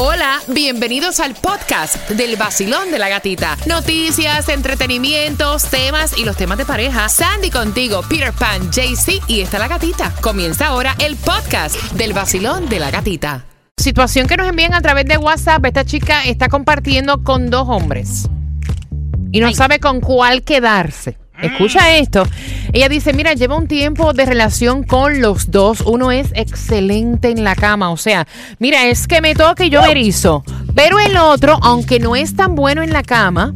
Hola, bienvenidos al podcast del vacilón de la gatita. Noticias, entretenimientos, temas y los temas de pareja. Sandy contigo, Peter Pan, JC y está la gatita. Comienza ahora el podcast del vacilón de la gatita. Situación que nos envían a través de WhatsApp. Esta chica está compartiendo con dos hombres y no sabe con cuál quedarse. Escucha esto. Ella dice, mira, lleva un tiempo de relación con los dos. Uno es excelente en la cama. O sea, mira, es que me toca y yo me erizo. Pero el otro, aunque no es tan bueno en la cama,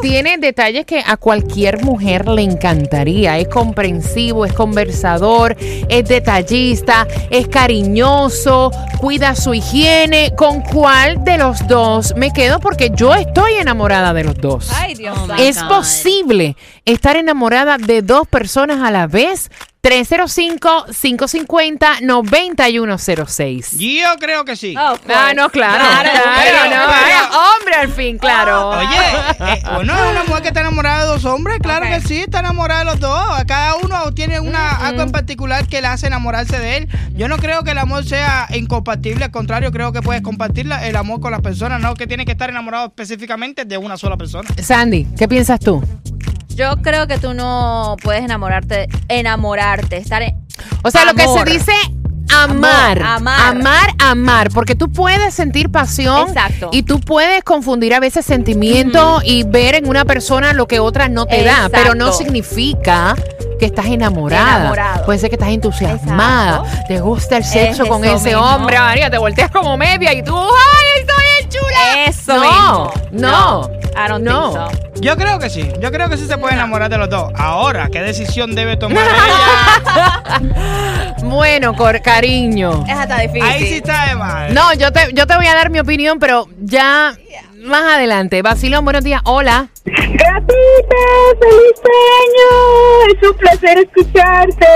tiene detalles que a cualquier mujer le encantaría. Es comprensivo, es conversador, es detallista, es cariñoso, cuida su higiene. ¿Con cuál de los dos me quedo? Porque yo estoy enamorada de los dos. Ay, Dios mío. ¿Es posible estar enamorada de dos personas a la vez? 305-550-9106. Yo creo que sí. Oh, Ah, no, claro. Claro, claro, pero- no, vaya, hombre al fin, claro. Oye, eh, uno es una mujer que está enamorada de dos hombres, claro Ok. que sí, está enamorada de los dos. Cada uno tiene una, algo en particular que le hace enamorarse de él. Yo no creo que el amor sea incompatible, al contrario, creo que puedes compartir la- el amor con las personas, no que tiene que estar enamorado específicamente de una sola persona. Sandy, ¿qué piensas tú? Yo creo que tú no puedes enamorarte, enamorarte, estar en... O sea, lo que se dice amar, Amor, amar. amar, amar, porque tú puedes sentir pasión Exacto. y tú puedes confundir a veces sentimientos y ver en una persona lo que otra no te da, pero no significa que estás enamorada. Enamorado. Puede ser que estás entusiasmada, Exacto. te gusta el sexo Es con ese mismo. hombre, María, te volteas como media y tú, ¡ay, estoy bien chula! Eso no, mismo. no, I don't no. think so. Yo creo que sí, yo creo que sí se puede enamorar de los dos. Ahora, ¿qué decisión debe tomar ella? Bueno, cor- cariño. Es hasta difícil. Ahí sí está de mal. No, yo te, yo te voy a dar mi opinión, pero ya más adelante. Basilón, buenos días. Hola. Gatita, feliz año. Es un placer escucharte.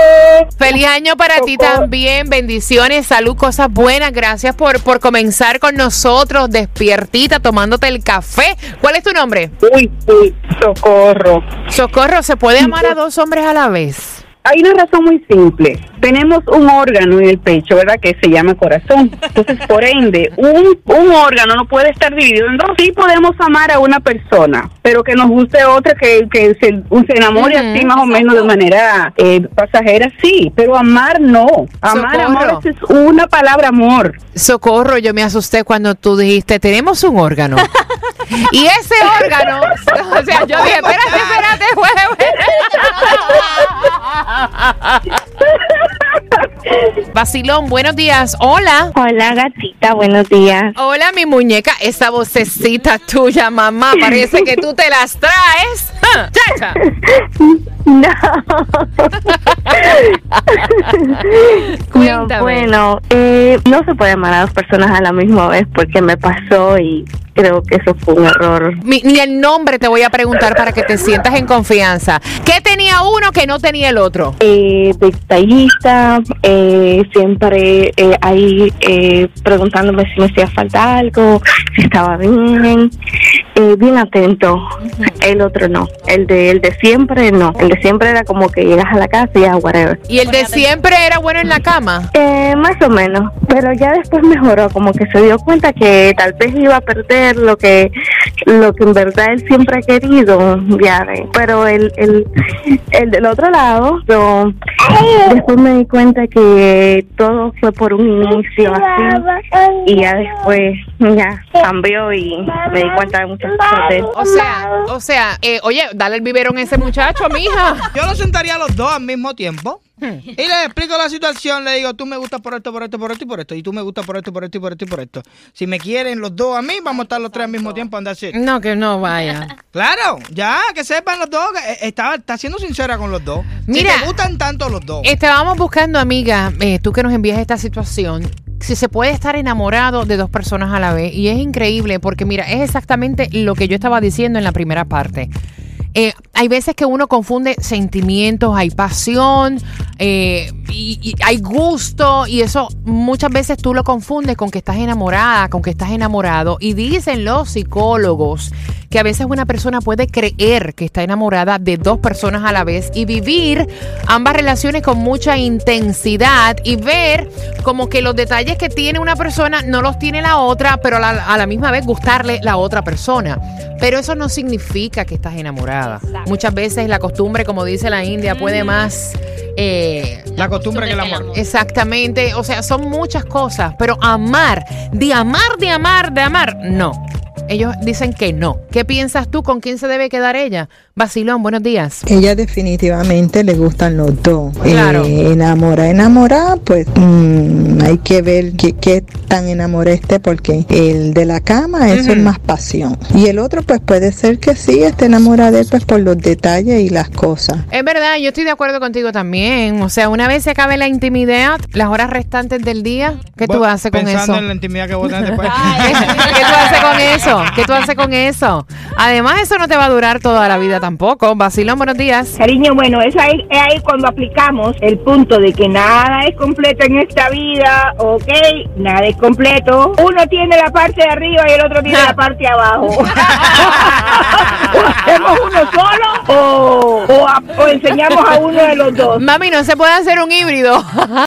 Feliz año para ti también. Bendiciones, salud, cosas buenas. Gracias por, por comenzar con nosotros, despiertita, tomándote el café. ¿Cuál es tu nombre? Uy, uy, socorro. Socorro, ¿se puede amar a dos hombres a la vez? Hay una razón muy simple. Tenemos un órgano en el pecho, ¿verdad? Que se llama corazón. Entonces, por ende, un, un órgano no puede estar dividido en dos. Sí podemos amar a una persona, pero que nos guste otra, que, que se, se enamore así más o menos de manera eh, pasajera, sí. Pero amar no. Amar, Socorro. amor es una palabra amor. Socorro, yo me asusté cuando tú dijiste, tenemos un órgano. y ese órgano, o sea, yo dije, espérate, espérate, jueves. Vacilón, buenos días. Hola. Hola, gatita, buenos días. Hola, mi muñeca. Esa vocecita tuya, mamá, parece que tú te las traes. ¡Chacha! No. No, bueno, eh, no se puede amar a dos personas a la misma vez porque me pasó y creo que eso fue un error. Mi- ni el nombre te voy a preguntar para que te sientas en confianza. ¿Qué tenía uno que no tenía el otro? Eh, detallista, eh, siempre eh, ahí eh, preguntándome si me hacía falta algo, si estaba bien, eh, bien atento. El otro no, el de el de siempre no, el de siempre era como que llegas a la casa y ya whatever. ¿Y el de siempre era bueno en la cama? Eh, más o menos, pero ya después mejoró, como que se dio cuenta que tal vez iba a perder lo que lo que en verdad él siempre ha querido, ya. Pero el, el, el del otro lado, yo después me di cuenta que todo fue por un inicio así y ya después ya cambió y me di cuenta de muchas cosas de. O sea, o sea, eh, oye, dale el biberón a ese muchacho, mija. Yo lo sentaría a los dos al mismo tiempo. Y le explico la situación, le digo, tú me gustas por esto, por esto, por esto y por esto. Y tú me gustas por esto, por esto y por esto y por esto. Si me quieren los dos a mí, vamos a estar los tres al mismo tiempo, andar así. No, que no vaya. Claro, ya, que sepan los dos. que, eh, Está, está siendo sincera con los dos. Mira. si te gustan tanto los dos. Estábamos buscando, amiga, eh, tú que nos envías esta situación, si se puede estar enamorado de dos personas a la vez. Y es increíble porque, mira, es exactamente lo que yo estaba diciendo en la primera parte. Eh, hay veces que uno confunde sentimientos, hay pasión, eh, y, hay gusto, y eso muchas veces tú lo confundes con que estás enamorada, con que estás enamorado. Y dicen los psicólogos que a veces una persona puede creer que está enamorada de dos personas a la vez y vivir ambas relaciones con mucha intensidad y ver como que los detalles que tiene una persona no los tiene la otra, pero a la misma vez gustarle la otra persona. Pero eso no significa que estás enamorada. Muchas veces la costumbre, como dice la India, puede más... eh, La costumbre que el amor. Exactamente, o sea, son muchas cosas, pero amar, de amar, de amar, de amar, no. Ellos dicen que no. ¿Qué piensas tú? ¿Con quién se debe quedar ella? Basilón, buenos días. Ella definitivamente le gustan los dos. Claro. Eh, enamora, enamora, pues mm, hay que ver qué, qué tan enamorada esté, porque el de la cama, eso es más pasión. Y el otro, pues puede ser que sí esté enamorada de él, pues por los detalles y las cosas. Es verdad, yo estoy de acuerdo contigo también. O sea, una vez se acabe la intimidad, las horas restantes del día, ¿qué tú haces con Pensando eso? en la intimidad que vos tenés después. ¿Qué, qué tú haces con eso? ¿Qué tú haces con eso? Además, eso no te va a durar toda la vida tampoco. Basilón, buenos días. Cariño, bueno, es ahí, es ahí cuando aplicamos el punto de que nada es completo en esta vida, ¿ok? Nada es completo. Uno tiene la parte de arriba y el otro tiene la parte de abajo. hacemos uno solo o, o a- o enseñamos a uno de los dos. Mami, no se puede hacer un híbrido.